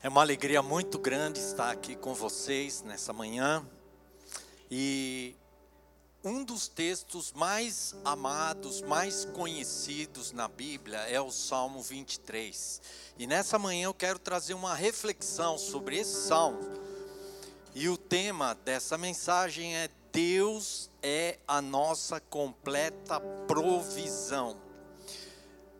É uma alegria muito grande estar aqui com vocês nessa manhã. E um dos textos mais amados, mais conhecidos na Bíblia é o Salmo 23. E nessa manhã eu quero trazer uma reflexão sobre esse salmo. E o tema dessa mensagem é Deus é a nossa completa provisão.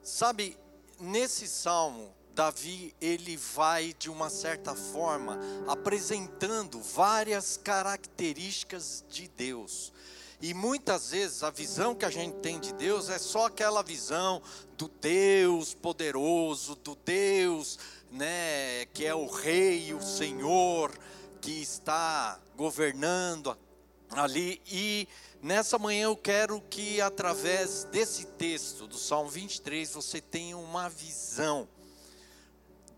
Sabe, nesse salmo Davi ele vai de uma certa forma apresentando várias características de Deus. E muitas vezes a visão que a gente tem de Deus é só aquela visão do Deus poderoso, do Deus, né, que é o rei, o Senhor, que está governando ali e nessa manhã eu quero que através desse texto do Salmo 23 você tenha uma visão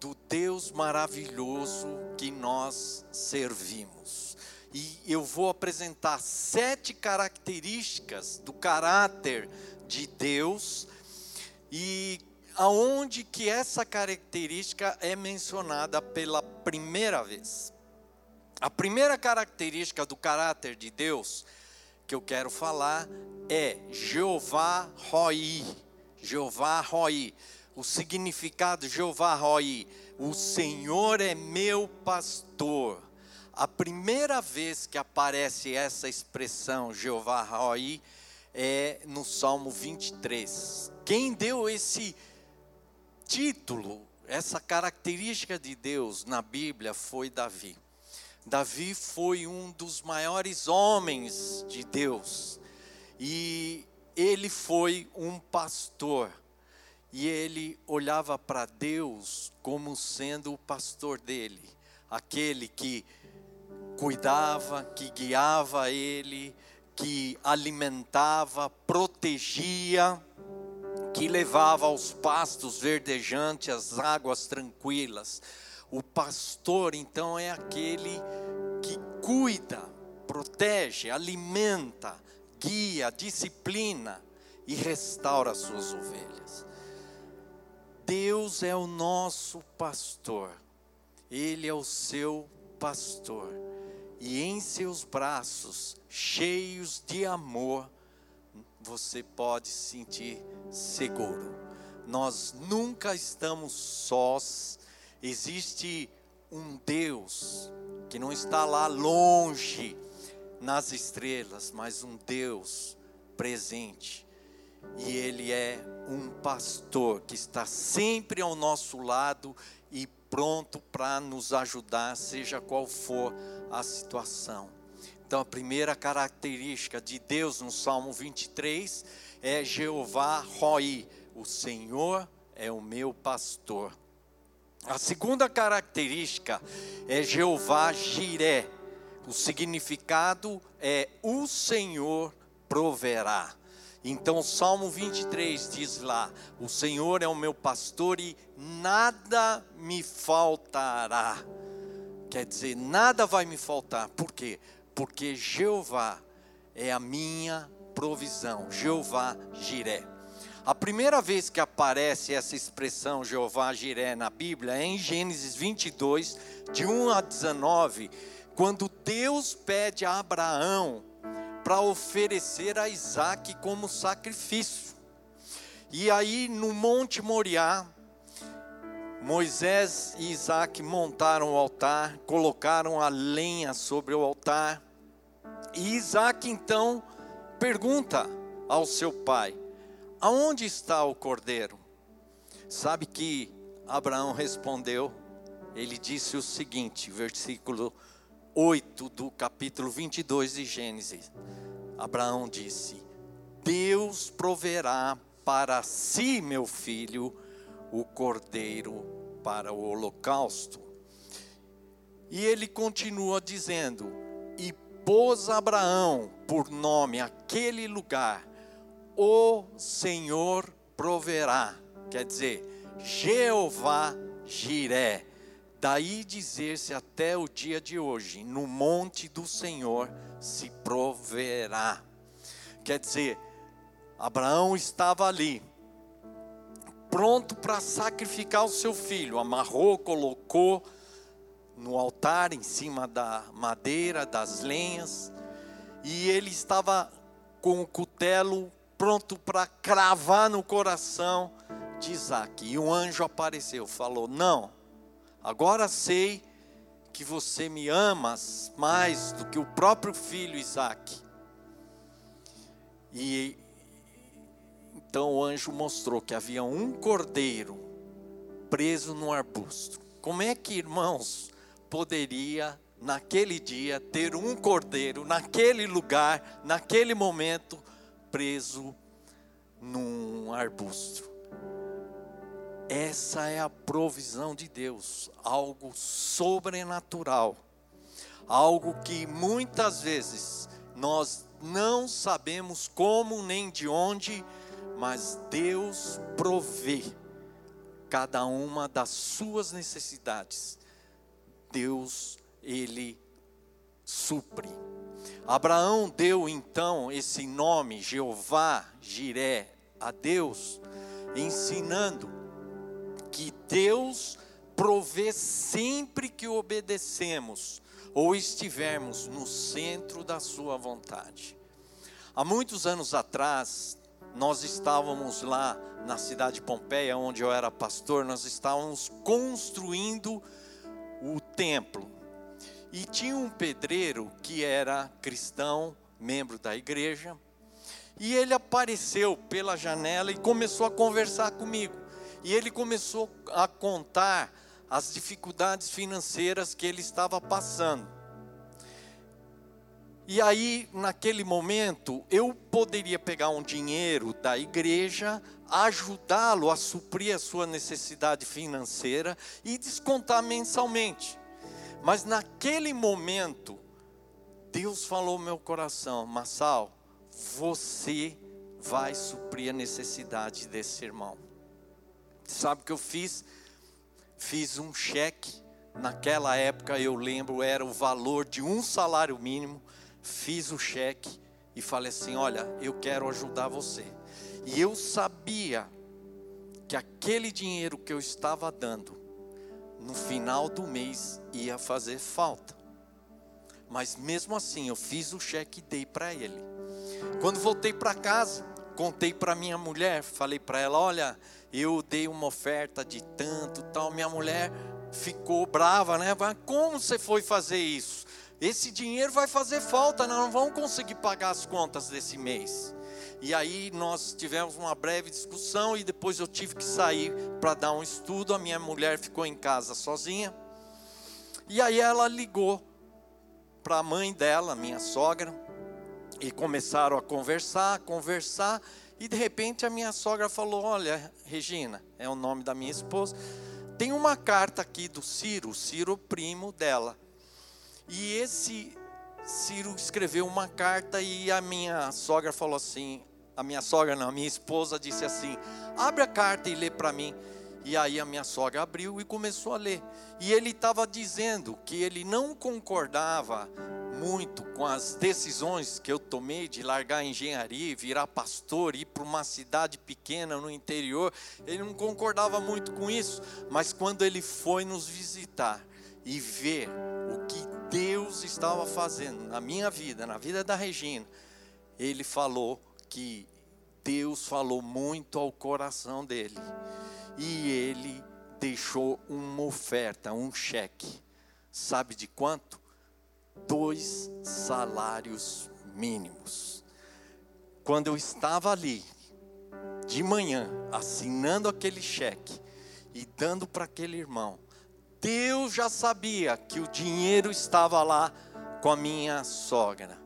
do Deus maravilhoso que nós servimos. E eu vou apresentar sete características do caráter de Deus e aonde que essa característica é mencionada pela primeira vez. A primeira característica do caráter de Deus que eu quero falar é Jeová Roi. Jeová Roi o significado Jeová Roi, o Senhor é meu pastor. A primeira vez que aparece essa expressão Jeová Roi é no Salmo 23. Quem deu esse título, essa característica de Deus na Bíblia foi Davi. Davi foi um dos maiores homens de Deus e ele foi um pastor e ele olhava para Deus como sendo o pastor dele, aquele que cuidava, que guiava ele, que alimentava, protegia, que levava aos pastos verdejantes, às águas tranquilas. O pastor, então, é aquele que cuida, protege, alimenta, guia, disciplina e restaura as suas ovelhas. Deus é o nosso pastor, Ele é o seu pastor, e em seus braços, cheios de amor, você pode se sentir seguro. Nós nunca estamos sós, existe um Deus que não está lá longe nas estrelas, mas um Deus presente e Ele é um pastor que está sempre ao nosso lado e pronto para nos ajudar, seja qual for a situação. Então, a primeira característica de Deus no Salmo 23 é Jeová Roi, o Senhor é o meu pastor. A segunda característica é Jeová Jiré. O significado é o Senhor proverá. Então, o Salmo 23 diz lá: O Senhor é o meu pastor e nada me faltará. Quer dizer, nada vai me faltar. Por quê? Porque Jeová é a minha provisão. Jeová Jiré. A primeira vez que aparece essa expressão Jeová Jiré na Bíblia é em Gênesis 22, de 1 a 19, quando Deus pede a Abraão para oferecer a Isaac como sacrifício. E aí no Monte Moriá, Moisés e Isaac montaram o altar, colocaram a lenha sobre o altar, e Isaac então pergunta ao seu pai: Aonde está o cordeiro? Sabe que Abraão respondeu, ele disse o seguinte, versículo 8 do capítulo 22 de Gênesis. Abraão disse: Deus proverá para si, meu filho, o cordeiro para o holocausto. E ele continua dizendo: E pôs Abraão por nome aquele lugar, o Senhor proverá. Quer dizer, Jeová Jiré Daí dizer-se até o dia de hoje: no monte do Senhor se proverá. Quer dizer, Abraão estava ali, pronto para sacrificar o seu filho, amarrou, colocou no altar, em cima da madeira, das lenhas, e ele estava com o cutelo pronto para cravar no coração de Isaac. E um anjo apareceu, falou: Não, agora sei que você me amas mais do que o próprio filho Isaac. E então o anjo mostrou que havia um cordeiro preso no arbusto. Como é que, irmãos, poderia naquele dia ter um cordeiro naquele lugar, naquele momento preso num arbusto? Essa é a provisão de Deus, algo sobrenatural, algo que muitas vezes nós não sabemos como nem de onde, mas Deus provê cada uma das suas necessidades. Deus, ele supre. Abraão deu então esse nome, Jeová, Jiré, a Deus, ensinando que Deus provê sempre que obedecemos ou estivermos no centro da Sua vontade. Há muitos anos atrás, nós estávamos lá na cidade de Pompeia, onde eu era pastor, nós estávamos construindo o templo. E tinha um pedreiro que era cristão, membro da igreja, e ele apareceu pela janela e começou a conversar comigo. E ele começou a contar as dificuldades financeiras que ele estava passando. E aí, naquele momento, eu poderia pegar um dinheiro da igreja, ajudá-lo a suprir a sua necessidade financeira e descontar mensalmente. Mas naquele momento, Deus falou no meu coração: Massal, você vai suprir a necessidade desse irmão. Sabe o que eu fiz? Fiz um cheque. Naquela época eu lembro era o valor de um salário mínimo. Fiz o cheque e falei assim: Olha, eu quero ajudar você. E eu sabia que aquele dinheiro que eu estava dando, no final do mês ia fazer falta. Mas mesmo assim, eu fiz o cheque e dei para ele. Quando voltei para casa, contei para minha mulher, falei para ela: Olha, eu dei uma oferta de tanto, tal. Minha mulher ficou brava, né? Como você foi fazer isso? Esse dinheiro vai fazer falta, não vamos conseguir pagar as contas desse mês. E aí nós tivemos uma breve discussão e depois eu tive que sair para dar um estudo. A minha mulher ficou em casa sozinha. E aí ela ligou para a mãe dela, minha sogra, e começaram a conversar, conversar. E de repente a minha sogra falou: Olha, Regina, é o nome da minha esposa, tem uma carta aqui do Ciro, Ciro primo dela. E esse Ciro escreveu uma carta e a minha sogra falou assim: a minha sogra não, a minha esposa disse assim: abre a carta e lê para mim. E aí a minha sogra abriu e começou a ler. E ele estava dizendo que ele não concordava muito com as decisões que eu tomei de largar a engenharia, virar pastor, ir para uma cidade pequena no interior. Ele não concordava muito com isso, mas quando ele foi nos visitar e ver o que Deus estava fazendo na minha vida, na vida da Regina, ele falou que Deus falou muito ao coração dele. E ele deixou uma oferta, um cheque. Sabe de quanto? Dois salários mínimos. Quando eu estava ali, de manhã, assinando aquele cheque e dando para aquele irmão, Deus já sabia que o dinheiro estava lá com a minha sogra.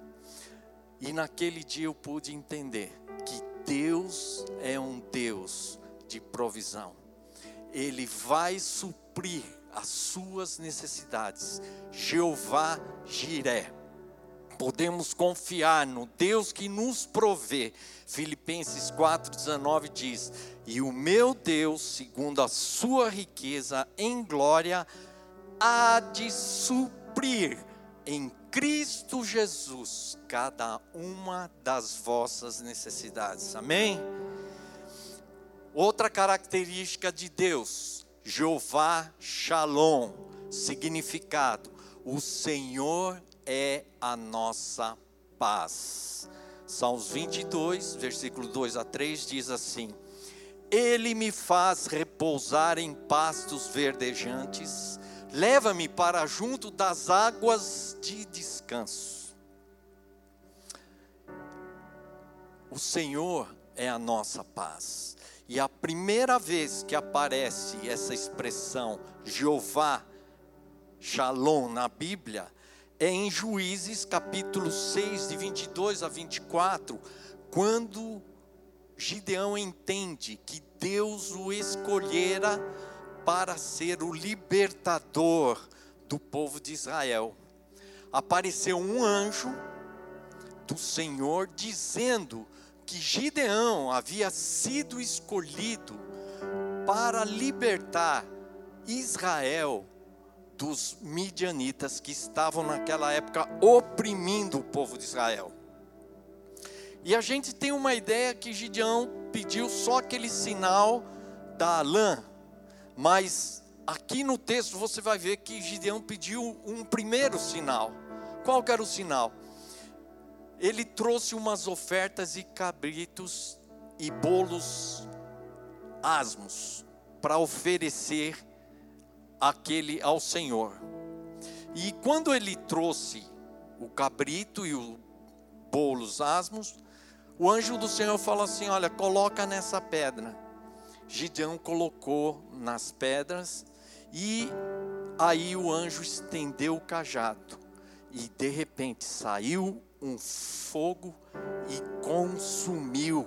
E naquele dia eu pude entender que Deus é um Deus de provisão. Ele vai suprir as suas necessidades. Jeová Jiré. Podemos confiar no Deus que nos provê. Filipenses 4,19 diz: E o meu Deus, segundo a sua riqueza em glória, há de suprir em Cristo Jesus cada uma das vossas necessidades. Amém? Outra característica de Deus, Jeová Shalom, Significado: o Senhor é a nossa paz. Salmos 22, versículo 2 a 3 diz assim: Ele me faz repousar em pastos verdejantes, leva-me para junto das águas de descanso. O Senhor é a nossa paz. E a primeira vez que aparece essa expressão Jeová Shalom na Bíblia é em Juízes capítulo 6, de 22 a 24, quando Gideão entende que Deus o escolhera para ser o libertador do povo de Israel. Apareceu um anjo do Senhor dizendo que Gideão havia sido escolhido para libertar Israel dos midianitas que estavam naquela época oprimindo o povo de Israel. E a gente tem uma ideia que Gideão pediu só aquele sinal da lã, mas aqui no texto você vai ver que Gideão pediu um primeiro sinal. Qual era o sinal? Ele trouxe umas ofertas e cabritos e bolos asmos para oferecer aquele ao Senhor. E quando ele trouxe o cabrito e o bolos asmos, o anjo do Senhor falou assim: Olha, coloca nessa pedra. Gideão colocou nas pedras e aí o anjo estendeu o cajado e de repente saiu um fogo e consumiu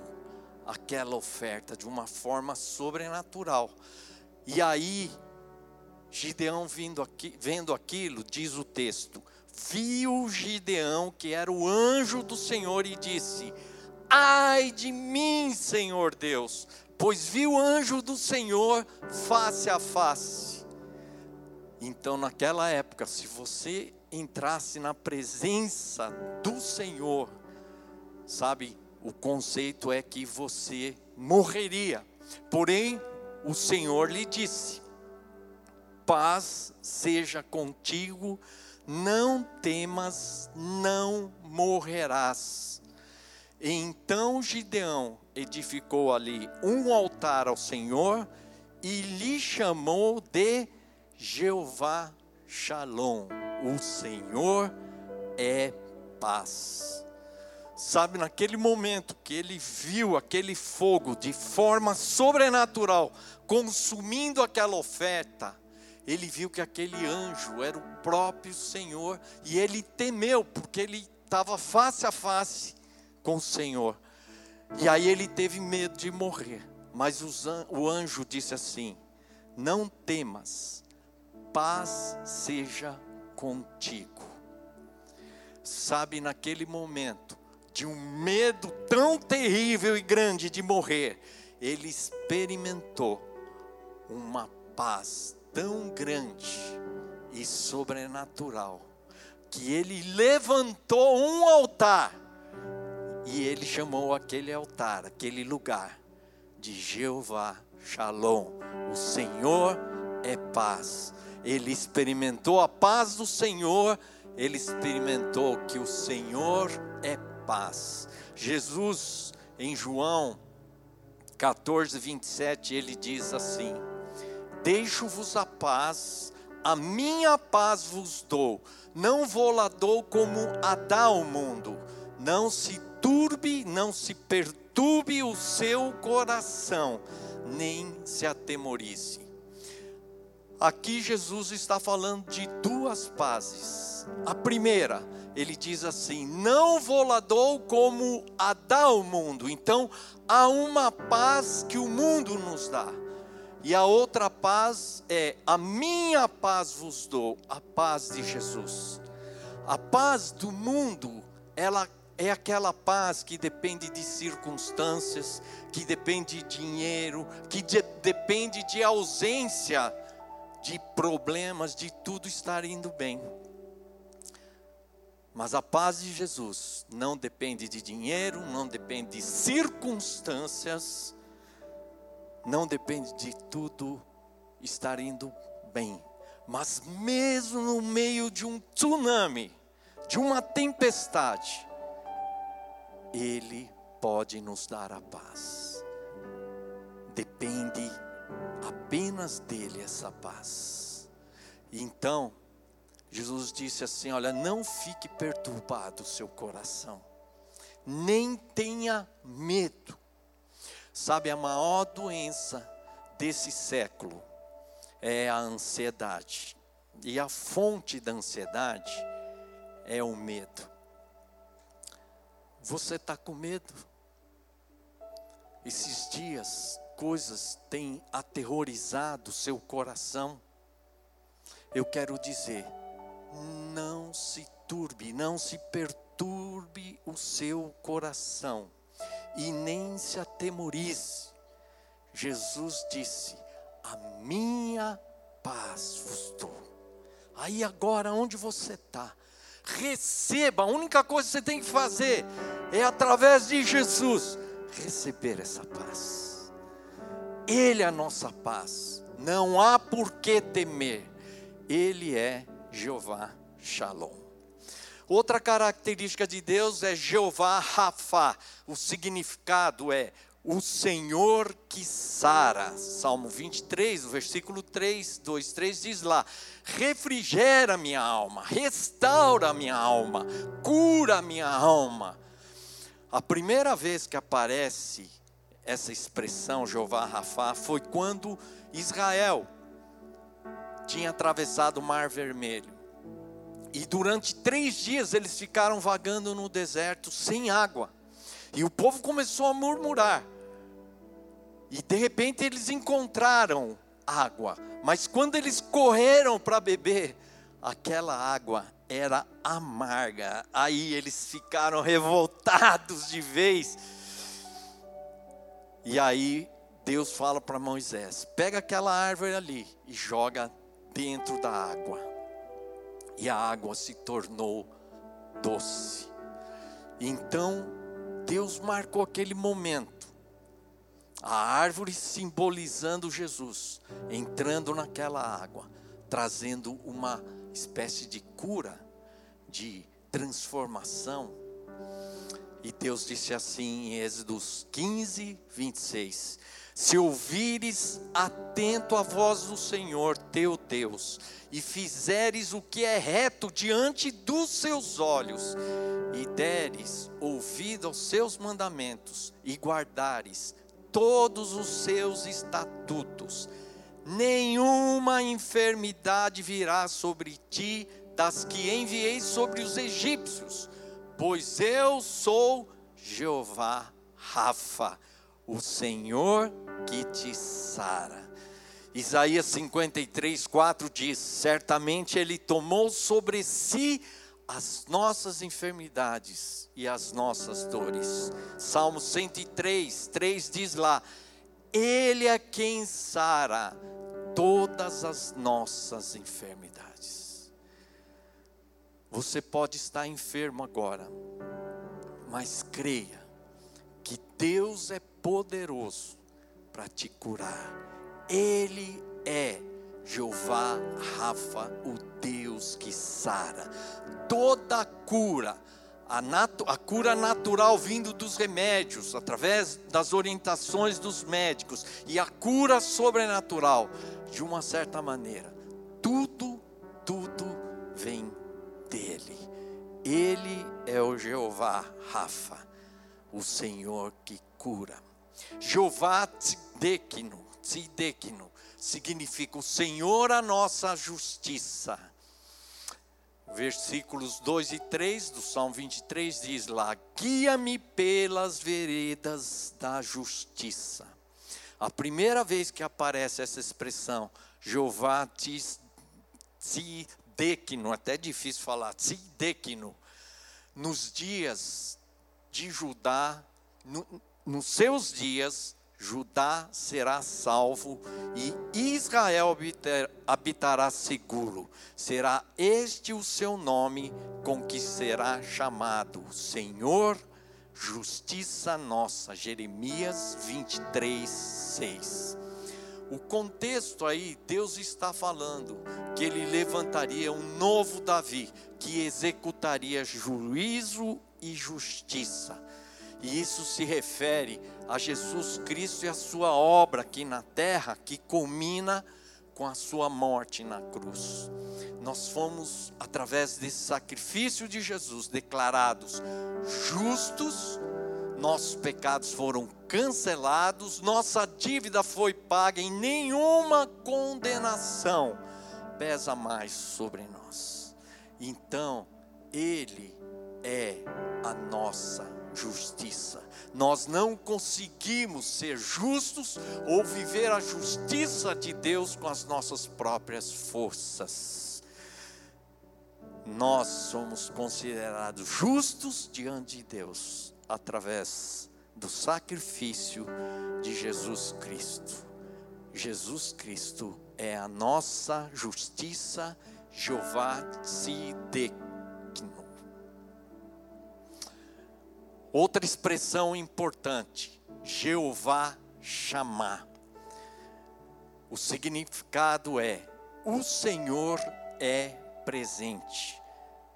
aquela oferta de uma forma sobrenatural. E aí, Gideão vindo aqui, vendo aquilo, diz o texto, viu Gideão que era o anjo do Senhor e disse: Ai de mim, Senhor Deus, pois vi o anjo do Senhor face a face. Então, naquela época, se você entrasse na presença do Senhor, sabe, o conceito é que você morreria. Porém, o Senhor lhe disse: Paz seja contigo, não temas, não morrerás. Então Gideão edificou ali um altar ao Senhor e lhe chamou de Jeová Shalom o Senhor é paz. Sabe, naquele momento que ele viu aquele fogo de forma sobrenatural consumindo aquela oferta, ele viu que aquele anjo era o próprio Senhor e ele temeu, porque ele estava face a face com o Senhor. E aí ele teve medo de morrer. Mas o anjo disse assim: Não temas, paz seja contigo. Sabe, naquele momento de um medo tão terrível e grande de morrer, ele experimentou uma paz tão grande e sobrenatural que ele levantou um altar e ele chamou aquele altar, aquele lugar de Jeová Shalom. O Senhor é paz ele experimentou a paz do Senhor, ele experimentou que o Senhor é paz. Jesus, em João 14, 27, ele diz assim: Deixo-vos a paz, a minha paz vos dou, não vou lá dou como a dá ao mundo, não se turbe, não se perturbe o seu coração, nem se atemorize. Aqui Jesus está falando de duas pazes. A primeira, ele diz assim: Não vou lá dou como a dá ao mundo. Então, há uma paz que o mundo nos dá. E a outra paz é: A minha paz vos dou, a paz de Jesus. A paz do mundo, ela é aquela paz que depende de circunstâncias, que depende de dinheiro, que de, depende de ausência de problemas, de tudo estar indo bem. Mas a paz de Jesus não depende de dinheiro, não depende de circunstâncias, não depende de tudo estar indo bem. Mas mesmo no meio de um tsunami, de uma tempestade, Ele pode nos dar a paz. Depende apenas dele essa paz. Então, Jesus disse assim: Olha, não fique perturbado o seu coração, nem tenha medo. Sabe, a maior doença desse século é a ansiedade. E a fonte da ansiedade é o medo. Você está com medo? Esses dias, coisas têm aterrorizado seu coração. Eu quero dizer, não se turbe, não se perturbe o seu coração e nem se atemorize. Jesus disse: a minha paz vos dou. Aí agora, onde você está? Receba, a única coisa que você tem que fazer é através de Jesus receber essa paz. Ele é a nossa paz, não há por que temer, Ele é Jeová Shalom. Outra característica de Deus é Jeová Rafa, o significado é o Senhor que sara. Salmo 23, o versículo 3, 2, 3 diz lá: refrigera minha alma, restaura minha alma, cura minha alma. A primeira vez que aparece essa expressão Jeová Rafa foi quando Israel tinha atravessado o Mar Vermelho. E durante três dias eles ficaram vagando no deserto sem água. E o povo começou a murmurar. E de repente eles encontraram água, mas quando eles correram para beber, aquela água era amarga. Aí eles ficaram revoltados de vez. E aí Deus fala para Moisés: pega aquela árvore ali e joga dentro da água. E a água se tornou doce. Então Deus marcou aquele momento a árvore simbolizando Jesus, entrando naquela água, trazendo uma espécie de cura, de transformação. E Deus disse assim em Êxodos 15, 26: Se ouvires atento a voz do Senhor teu Deus, e fizeres o que é reto diante dos seus olhos, e deres ouvido aos seus mandamentos, e guardares todos os seus estatutos. Nenhuma enfermidade virá sobre ti das que enviei sobre os egípcios, pois eu sou Jeová Rafa, o Senhor que te sara. Isaías 53, 4 diz: Certamente Ele tomou sobre si as nossas enfermidades e as nossas dores. Salmo 103, 3 diz lá: Ele é quem sara todas as nossas enfermidades. Você pode estar enfermo agora, mas creia que Deus é poderoso para te curar. Ele é Jeová Rafa, o Deus que sara. Toda cura, a, a, cura natural vindo dos remédios, através das orientações dos médicos, e a cura sobrenatural, de uma certa maneira, Ele é o Jeová Rafa, o Senhor que cura. Jeová Tzidekino, Tzidekino, significa o Senhor a nossa justiça. Versículos 2 e 3 do Salmo 23 diz lá: Guia-me pelas veredas da justiça. A primeira vez que aparece essa expressão, Jeová Tzidekino, até difícil falar, Tzidekino, nos dias de Judá, no, nos seus dias, Judá será salvo e Israel habitará seguro. Será este o seu nome com que será chamado Senhor, justiça nossa. Jeremias 23, 6. O contexto aí, Deus está falando que ele levantaria um novo Davi, que executaria juízo e justiça. E isso se refere a Jesus Cristo e a sua obra aqui na terra, que culmina com a sua morte na cruz. Nós fomos, através desse sacrifício de Jesus, declarados justos, nossos pecados foram cancelados, nossa dívida foi paga e nenhuma condenação pesa mais sobre nós. Então, Ele é a nossa justiça. Nós não conseguimos ser justos ou viver a justiça de Deus com as nossas próprias forças. Nós somos considerados justos diante de Deus através do sacrifício de Jesus Cristo. Jesus Cristo é a nossa justiça, Jeová Tzidek Outra expressão importante, Jeová chamar. O significado é: o Senhor é presente.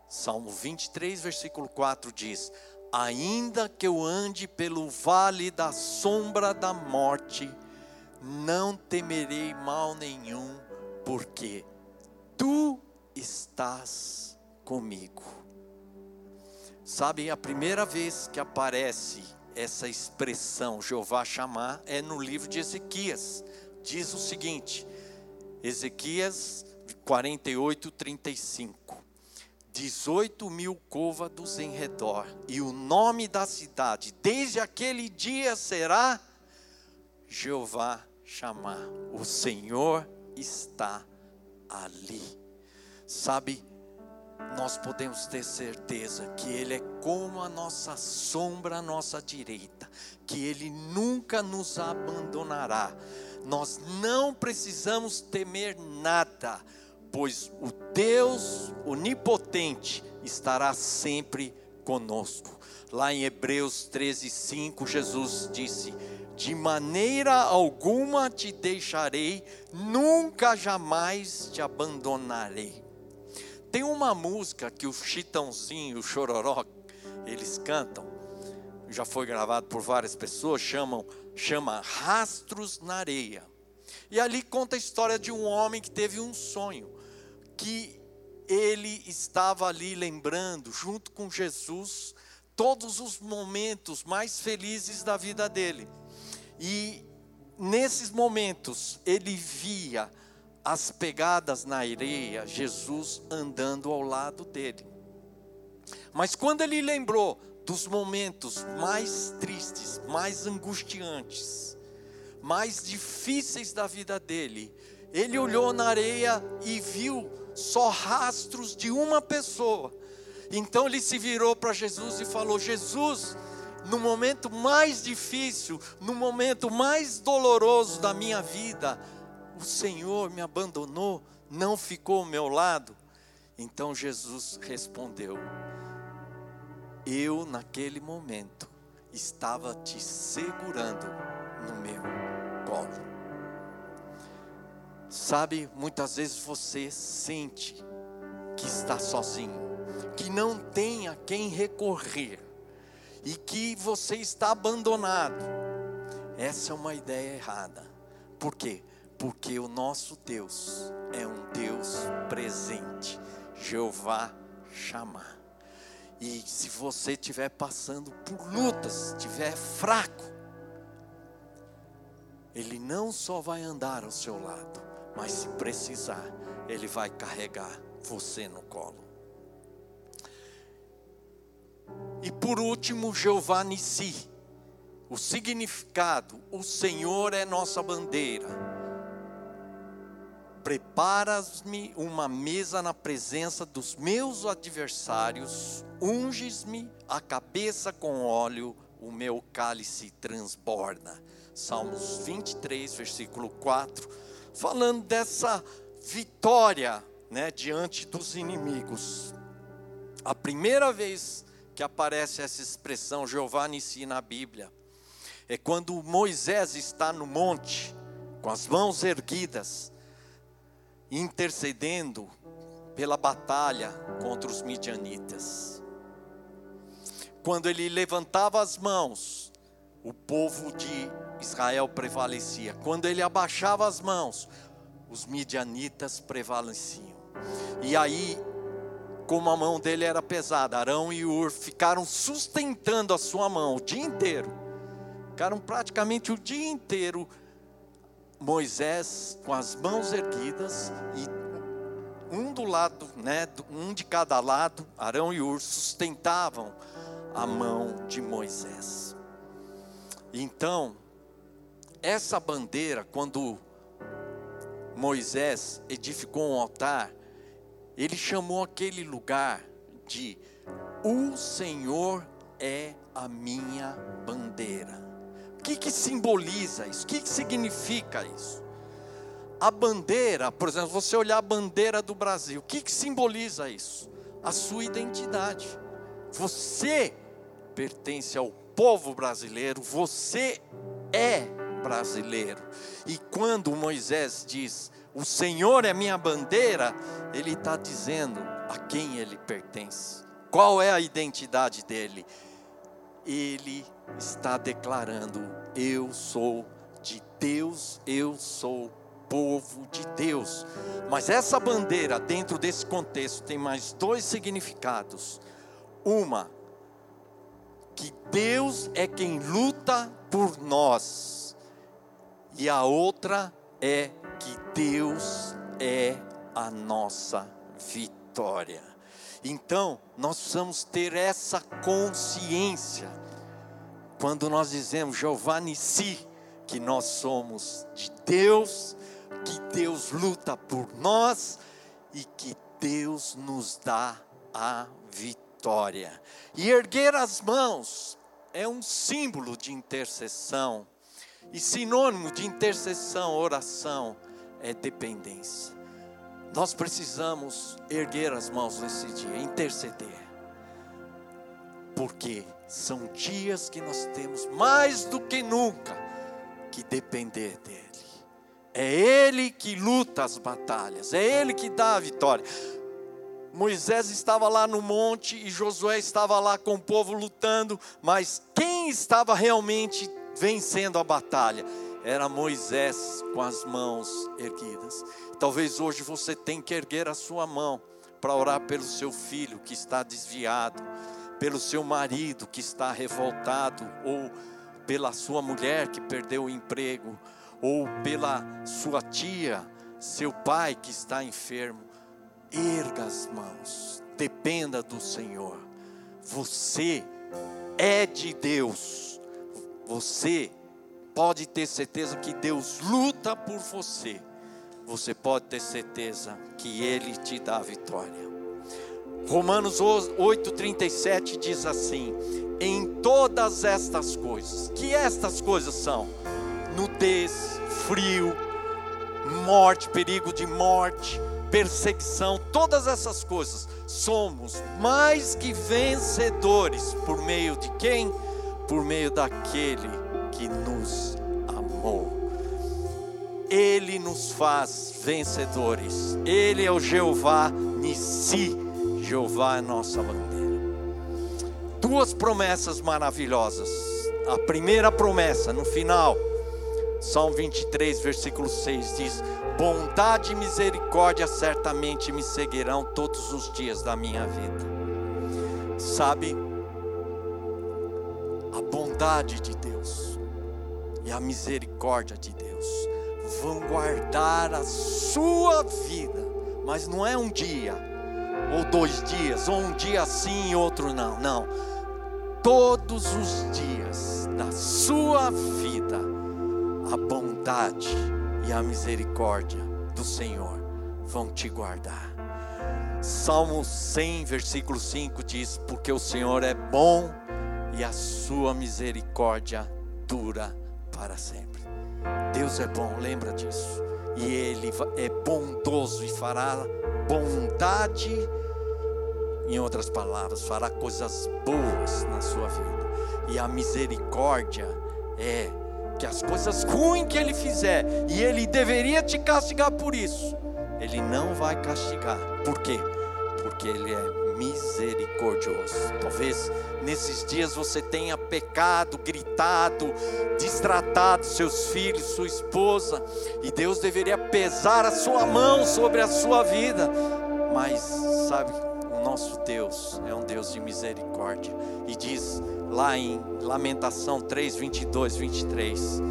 Salmo 23, versículo 4 diz: Ainda que eu ande pelo vale da sombra da morte, não temerei mal nenhum, porque tu estás comigo. Sabe, a primeira vez que aparece essa expressão Jeová chamar é no livro de Ezequias. Diz o seguinte: Ezequias 48, 35. 18 mil côvados em redor, e o nome da cidade, desde aquele dia será Jeová chamar. O Senhor está ali. Sabe, nós podemos ter certeza que Ele é como a nossa sombra à nossa direita, que Ele nunca nos abandonará. Nós não precisamos temer nada, pois o Deus onipotente estará sempre conosco. Lá em Hebreus 13, 5, Jesus disse: De maneira alguma te deixarei, nunca jamais te abandonarei. Tem uma música que o Chitãozinho, o Chororó, eles cantam, já foi gravado por várias pessoas, chamam, chama Rastros na Areia. E ali conta a história de um homem que teve um sonho, que ele estava ali lembrando, junto com Jesus, todos os momentos mais felizes da vida dele. E nesses momentos ele via as pegadas na areia, Jesus andando ao lado dele. Mas quando ele lembrou dos momentos mais tristes, mais angustiantes, mais difíceis da vida dele, ele olhou na areia e viu só rastros de uma pessoa. Então ele se virou para Jesus e falou: Jesus, no momento mais difícil, no momento mais doloroso da minha vida, o Senhor me abandonou, não ficou ao meu lado. Então Jesus respondeu: Eu, naquele momento, estava te segurando no meu colo. Sabe, muitas vezes você sente que está sozinho, que não tem a quem recorrer e que você está abandonado. Essa é uma ideia errada. Por quê? porque o nosso Deus é um Deus presente, Jeová chamar. E se você estiver passando por lutas, estiver fraco, Ele não só vai andar ao seu lado, mas se precisar, Ele vai carregar você no colo. E por último, Jeová Nissi. O significado, o Senhor é nossa bandeira Preparas-me uma mesa na presença dos meus adversários, unges-me a cabeça com óleo, o meu cálice transborda. Salmos 23, versículo 4, falando dessa vitória, né, diante dos inimigos. A primeira vez que aparece essa expressão Jeová ensina na Bíblia é quando Moisés está no monte com as mãos erguidas, intercedendo pela batalha contra os midianitas. Quando ele levantava as mãos, o povo de Israel prevalecia. Quando ele abaixava as mãos, os midianitas prevaleciam. E aí, como a mão dele era pesada, Arão e Ur ficaram sustentando a sua mão o dia inteiro. Ficaram praticamente o dia inteiro Moisés com as mãos erguidas e um do lado, né, um de cada lado, Arão e Ur sustentavam a mão de Moisés. Então, essa bandeira, quando Moisés edificou um altar, ele chamou aquele lugar de O Senhor é a minha bandeira. O que, que simboliza isso? O que, que significa isso? A bandeira, por exemplo, você olhar a bandeira do Brasil, o que, que simboliza isso? A sua identidade. Você pertence ao povo brasileiro, você é brasileiro. E quando Moisés diz, o Senhor é minha bandeira, ele está dizendo a quem ele pertence, qual é a identidade dele. Ele está declarando: Eu sou de Deus, eu sou povo de Deus. Mas essa bandeira, dentro desse contexto, tem mais dois significados. Uma, que Deus é quem luta por nós, e a outra é que Deus é a nossa vitória. Então, nós precisamos ter essa consciência quando nós dizemos Jeová Nissi, que nós somos de Deus, que Deus luta por nós e que Deus nos dá a vitória. E erguer as mãos é um símbolo de intercessão, e sinônimo de intercessão, oração, é dependência. Nós precisamos erguer as mãos nesse dia, interceder, porque são dias que nós temos mais do que nunca que depender dEle. É Ele que luta as batalhas, é Ele que dá a vitória. Moisés estava lá no monte e Josué estava lá com o povo lutando, mas quem estava realmente vencendo a batalha? Era Moisés com as mãos erguidas. Talvez hoje você tenha que erguer a sua mão para orar pelo seu filho que está desviado pelo seu marido que está revoltado, ou pela sua mulher que perdeu o emprego, ou pela sua tia, seu pai que está enfermo. Erga as mãos, dependa do Senhor. Você é de Deus. Você pode ter certeza que Deus luta por você. Você pode ter certeza que Ele te dá a vitória. Romanos 8,37 diz assim: Em todas estas coisas, que estas coisas são? Nudez, frio, morte, perigo de morte, perseguição, todas essas coisas, somos mais que vencedores por meio de quem? Por meio daquele que nos amou. Ele nos faz vencedores. Ele é o Jeová Nissi Jeová é nossa bandeira. Duas promessas maravilhosas. A primeira promessa, no final, Salmo 23, versículo 6 diz: Bondade e misericórdia certamente me seguirão todos os dias da minha vida. Sabe, bondade de Deus e a misericórdia de Deus vão guardar a sua vida, mas não é um dia ou dois dias, ou um dia sim e outro não. Não. Todos os dias da sua vida, a bondade e a misericórdia do Senhor vão te guardar. Salmo 100, versículo 5 diz: Porque o Senhor é bom e a sua misericórdia dura para sempre. Deus é bom, lembra disso. E Ele é bondoso e fará bondade em outras palavras, fará coisas boas na sua vida. E a misericórdia é que as coisas ruins que ele fizer, e ele deveria te castigar por isso, ele não vai castigar. Por quê? Porque ele é misericordioso. Talvez nesses dias você tenha pecado, gritado, distratado seus filhos, sua esposa, e Deus deveria pesar a sua mão sobre a sua vida. Mas sabe, o nosso Deus é um Deus de misericórdia. E diz lá em Lamentação 3, 22, 23: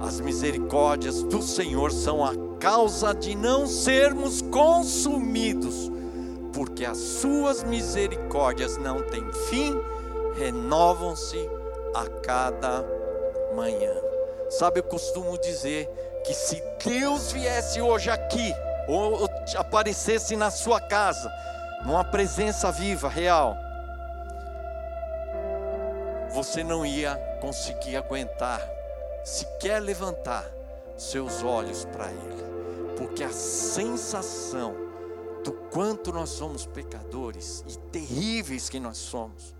As misericórdias do Senhor são a causa de não sermos consumidos porque as suas misericórdias não têm fim, renovam-se a cada manhã. Sabe, eu costumo dizer que se Deus viesse hoje aqui, ou aparecesse na sua casa, numa presença viva, real, você não ia conseguir aguentar, sequer levantar seus olhos para Ele, porque a sensação do quanto nós somos pecadores e terríveis que nós somos.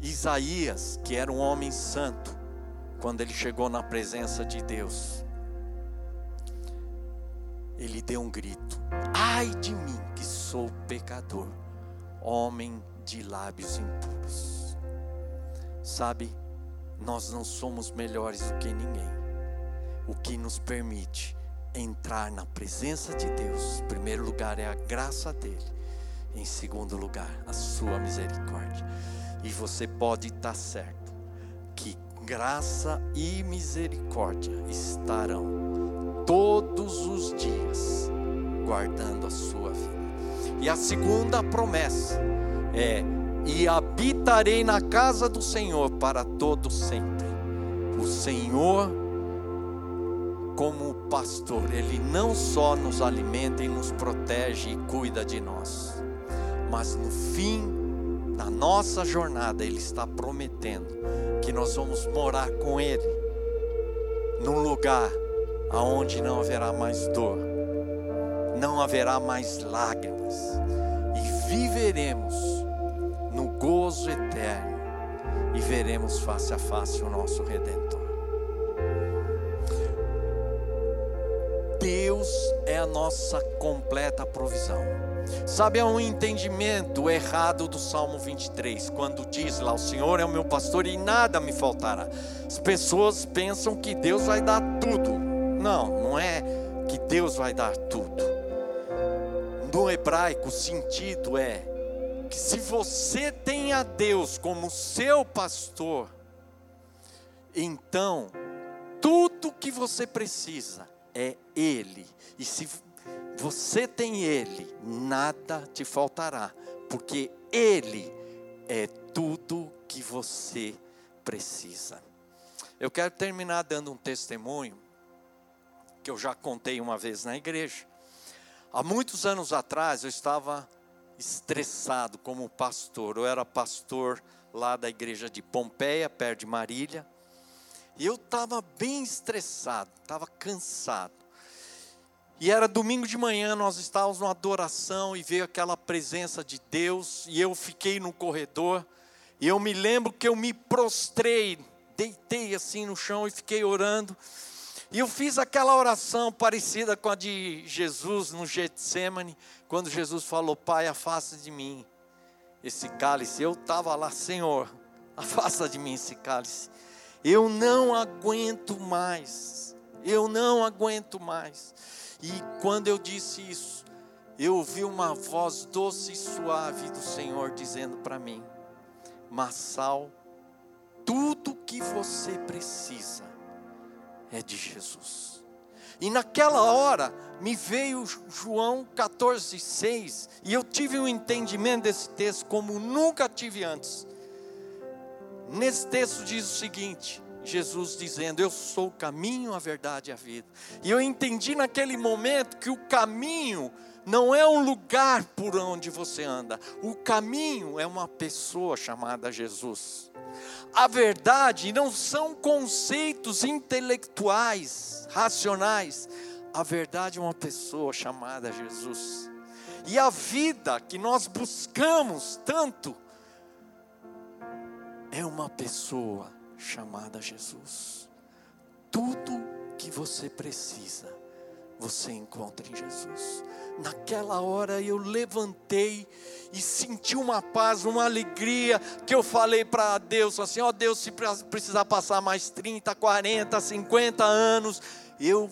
Isaías, que era um homem santo, quando ele chegou na presença de Deus, ele deu um grito: Ai de mim, que sou pecador, homem de lábios impuros. Sabe, nós não somos melhores do que ninguém. O que nos permite entrar na presença de Deus, em primeiro lugar é a graça dele, em segundo lugar, a sua misericórdia. E você pode estar certo que graça e misericórdia estarão todos os dias guardando a sua vida. E a segunda promessa é: e habitarei na casa do Senhor para todo sempre. O Senhor como pastor, Ele não só nos alimenta e nos protege e cuida de nós, mas no fim da nossa jornada, Ele está prometendo que nós vamos morar com Ele, num lugar aonde não haverá mais dor, não haverá mais lágrimas, e viveremos no gozo eterno, e veremos face a face o nosso Redentor. Deus é a nossa completa provisão. Sabe, é um entendimento errado do Salmo 23, quando diz lá: O Senhor é o meu pastor e nada me faltará. As pessoas pensam que Deus vai dar tudo. Não, não é que Deus vai dar tudo. No hebraico, o sentido é que se você tem a Deus como seu pastor, então tudo que você precisa é Ele. E se você tem Ele, nada te faltará, porque Ele é tudo que você precisa. Eu quero terminar dando um testemunho que eu já contei uma vez na igreja. Há muitos anos atrás eu estava estressado como pastor. Eu era pastor lá da igreja de Pompeia, perto de Marília. Eu estava bem estressado, estava cansado. E era domingo de manhã, nós estávamos numa adoração e veio aquela presença de Deus, e eu fiquei no corredor, e eu me lembro que eu me prostrei, deitei assim no chão e fiquei orando. E eu fiz aquela oração parecida com a de Jesus no Getsemane, quando Jesus falou: Pai, afasta de mim esse cálice. Eu estava lá, Senhor, afasta de mim esse cálice. Eu não aguento mais. Eu não aguento mais. E quando eu disse isso, eu ouvi uma voz doce e suave do Senhor dizendo para mim: Massal, tudo que você precisa é de Jesus. E naquela hora me veio João 14,6 e eu tive um entendimento desse texto como nunca tive antes. Nesse texto diz o seguinte: Jesus dizendo: Eu sou o caminho, a verdade e a vida. E eu entendi naquele momento que o caminho não é um lugar por onde você anda, o caminho é uma pessoa chamada Jesus. A verdade não são conceitos intelectuais, racionais. A verdade é uma pessoa chamada Jesus. E a vida que nós buscamos tanto é uma pessoa chamada Jesus. tudo que você precisa, você encontra em Jesus. Naquela hora eu levantei e senti uma paz, uma alegria, que eu falei para Deus assim: ó oh Deus, se precisar passar mais 30, 40, 50 anos, eu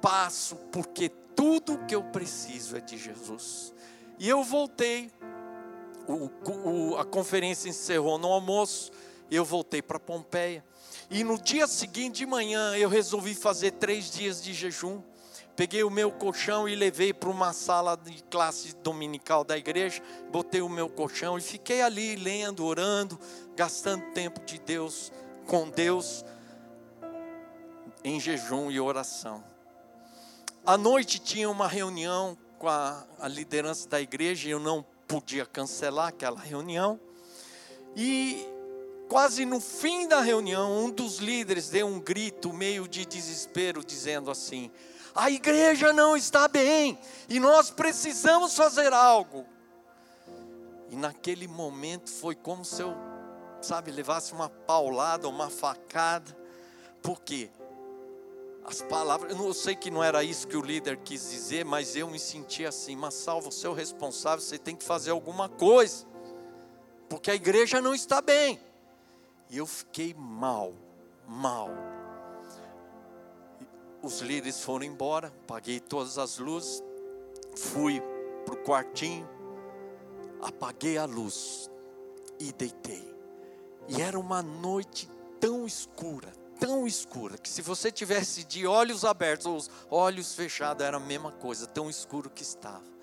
passo, porque tudo que eu preciso é de Jesus. E eu voltei, o, o, a conferência encerrou no almoço, eu voltei para Pompeia. E no dia seguinte de manhã eu resolvi fazer três dias de jejum peguei o meu colchão e levei para uma sala de classe dominical da igreja, botei o meu colchão e fiquei ali lendo, orando, gastando tempo de Deus com Deus em jejum e oração. À noite tinha uma reunião com a, a liderança da igreja, e eu não podia cancelar aquela reunião. E quase no fim da reunião, um dos líderes deu um grito meio de desespero, dizendo assim: a igreja não está bem e nós precisamos fazer algo. E naquele momento foi como se eu, sabe, levasse uma paulada, uma facada. Por quê? As palavras, eu, não, eu sei que não era isso que o líder quis dizer, mas eu me senti assim, mas salvo você é o responsável, você tem que fazer alguma coisa. Porque a igreja não está bem. E eu fiquei mal, mal os líderes foram embora, paguei todas as luzes, fui para o quartinho, apaguei a luz e deitei. E era uma noite tão escura, tão escura, que se você tivesse de olhos abertos ou olhos fechados, era a mesma coisa, tão escuro que estava.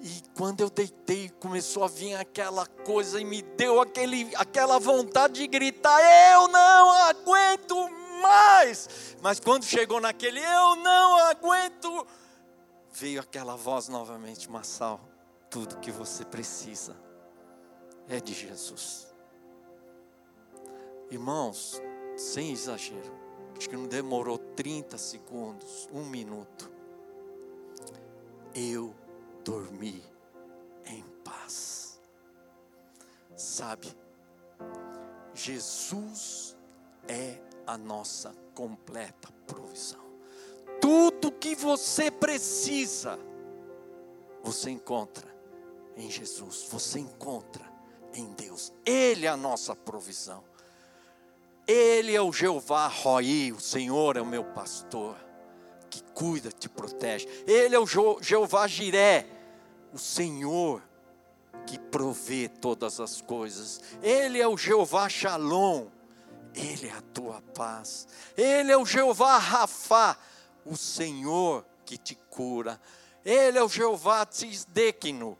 E quando eu deitei, começou a vir aquela coisa e me deu aquele, aquela vontade de gritar: Eu não aguento mais. Mas quando chegou naquele, eu não aguento, veio aquela voz novamente, Massal, tudo que você precisa é de Jesus. Irmãos, sem exagero, acho que não demorou 30 segundos, um minuto. Eu dormi em paz. Sabe, Jesus é a nossa completa provisão. Tudo que você precisa, você encontra em Jesus, você encontra em Deus. Ele é a nossa provisão. Ele é o Jeová Roi, o Senhor é o meu pastor, que cuida, te protege. Ele é o Jeová Jiré, o Senhor que provê todas as coisas. Ele é o Jeová Shalom, ele é a tua paz. Ele é o Jeová Rafá, o Senhor que te cura. Ele é o Jeová Tzedekino,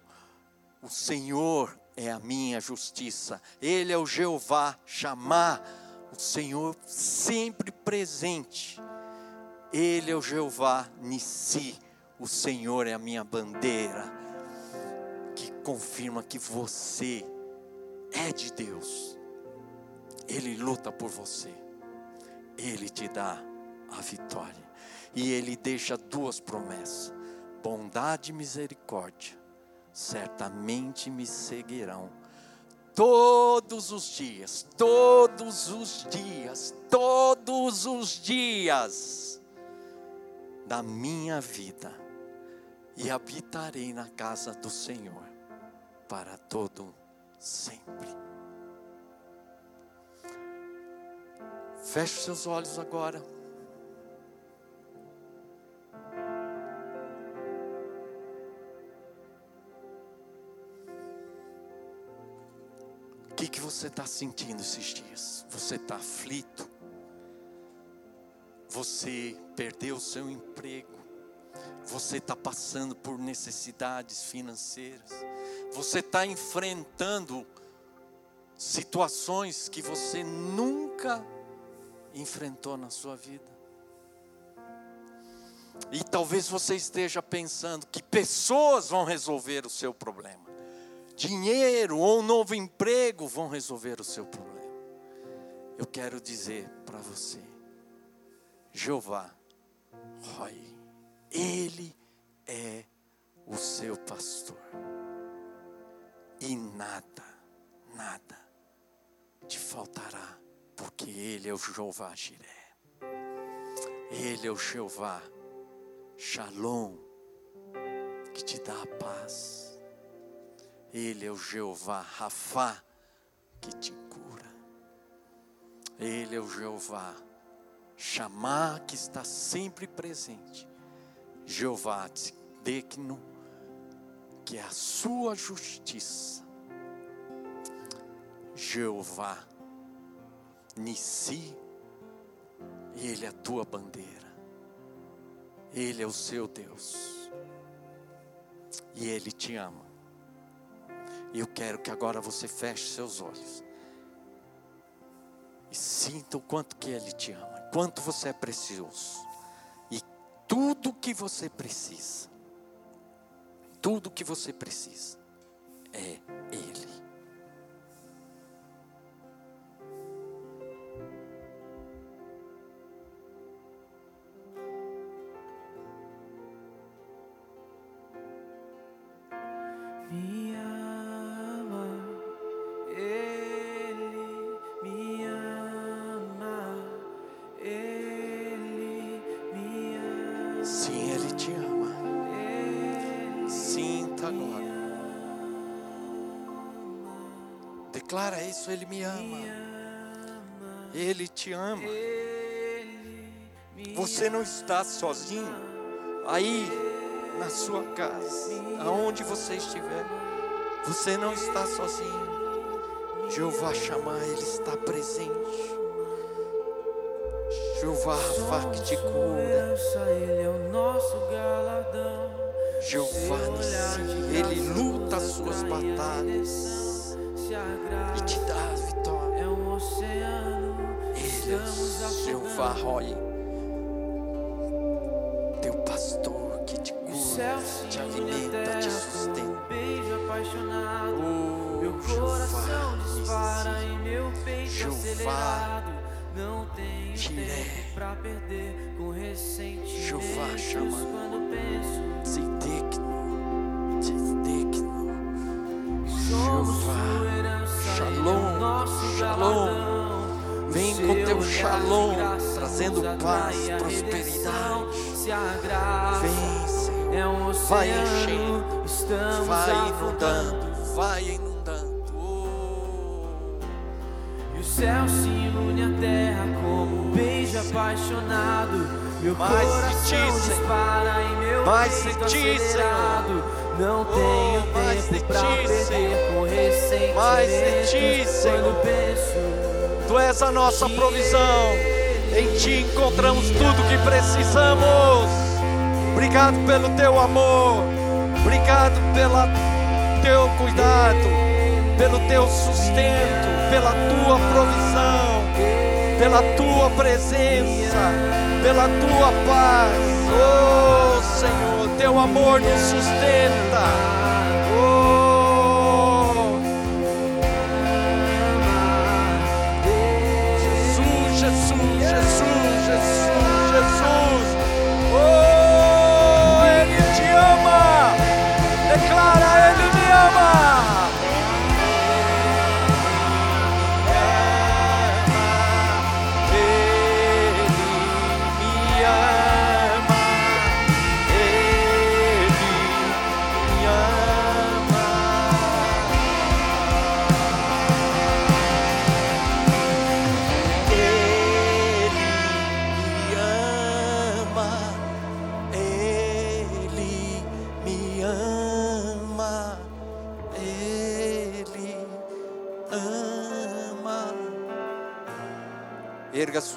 o Senhor é a minha justiça. Ele é o Jeová Chamar, o Senhor sempre presente. Ele é o Jeová Nissi, o Senhor é a minha bandeira, que confirma que você é de Deus ele luta por você. Ele te dá a vitória. E ele deixa duas promessas: bondade e misericórdia certamente me seguirão todos os dias, todos os dias, todos os dias da minha vida, e habitarei na casa do Senhor para todo sempre. Feche seus olhos agora. Você está sentindo esses dias? Você está aflito? Você perdeu o seu emprego? Você está passando por necessidades financeiras? Você está enfrentando situações que você nunca enfrentou na sua vida. E talvez você esteja pensando que pessoas vão resolver o seu problema. Dinheiro ou um novo emprego vão resolver o seu problema. Eu quero dizer para você, Jeová, Roy, Ele é o seu pastor. E nada, nada te faltará porque Ele é o Jeová Jiré. Ele é o Jeová, Shalom, que te dá a paz. Ele é o Jeová, Rafá, que te cura. Ele é o Jeová, Chamar, que está sempre presente. Jeová, Dekno, que é a sua justiça. Jeová, Nissi, Ele é a tua bandeira, Ele é o seu Deus, e Ele te ama. E eu quero que agora você feche seus olhos e sinta o quanto que Ele te ama, quanto você é precioso, e tudo que você precisa, tudo que você precisa é Ele. Isso, Ele me ama. Ele te ama. Você não está sozinho aí na sua casa, aonde você estiver. Você não está sozinho. Jeová chamar, Ele está presente. Jeová Rafa que te cura. é o nosso galardão. Jeová Nissi, Ele luta as suas batalhas Se e te dá a vitória. é um oceano. Ele é Jeová Roy, teu pastor que te cura, te alimenta, te sustenta. um beijo apaixonado. Oh, Meu coração dispara em meu peito Jeová, acelerado. Não tenho Jiré, tempo pra perder com ressentimentos Jeová chama. quando penso. Jeová, Shalom, Shalom. Vem com teu Shalom, trazendo paz, prosperidade. Vem, Senhor. É Vai enchendo, vai inundando, vai inundando. Oh. E o céu se une à terra como um beijo apaixonado. Meu Mais coração ti, Senhor. dispara em meu Mais peito acelerado. Não Oh, tenho mais tempo pra ti, perder Senhor. Mais de ti, Senhor. Tu és a nossa provisão. Em ti encontramos tudo que precisamos. Obrigado pelo teu amor. Obrigado pelo teu cuidado, pelo teu sustento, pela tua provisão, pela tua presença, pela tua paz. Oh, Senhor, teu amor nos sustenta. Oh,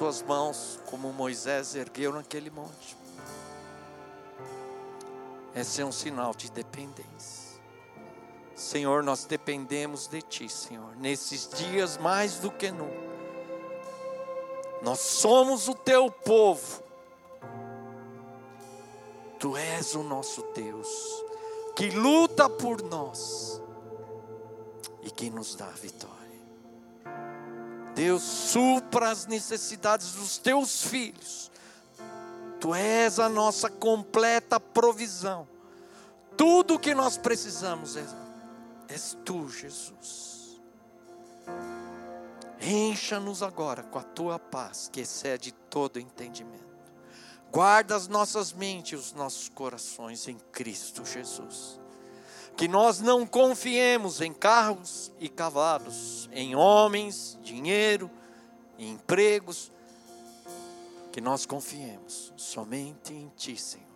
suas mãos como Moisés ergueu naquele monte. Esse é um sinal de dependência. Senhor, nós dependemos de Ti, Senhor, nesses dias mais do que nunca. Nós somos o teu povo. Tu és o nosso Deus, que luta por nós e que nos dá a vitória. Deus, supra as necessidades dos teus filhos. Tu és a nossa completa provisão. Tudo o que nós precisamos é, és tu, Jesus. Encha-nos agora com a tua paz, que excede todo entendimento. Guarda as nossas mentes e os nossos corações em Cristo Jesus. Que nós não confiemos em carros e cavalos, em homens, dinheiro, em empregos. Que nós confiemos somente em Ti, Senhor.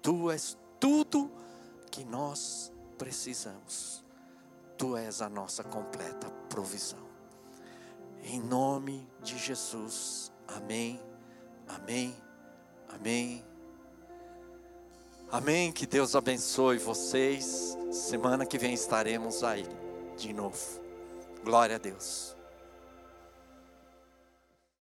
Tu és tudo que nós precisamos. Tu és a nossa completa provisão. Em nome de Jesus. Amém. Amém. Amém. Amém. Que Deus abençoe vocês. Semana que vem estaremos aí de novo. Glória a Deus.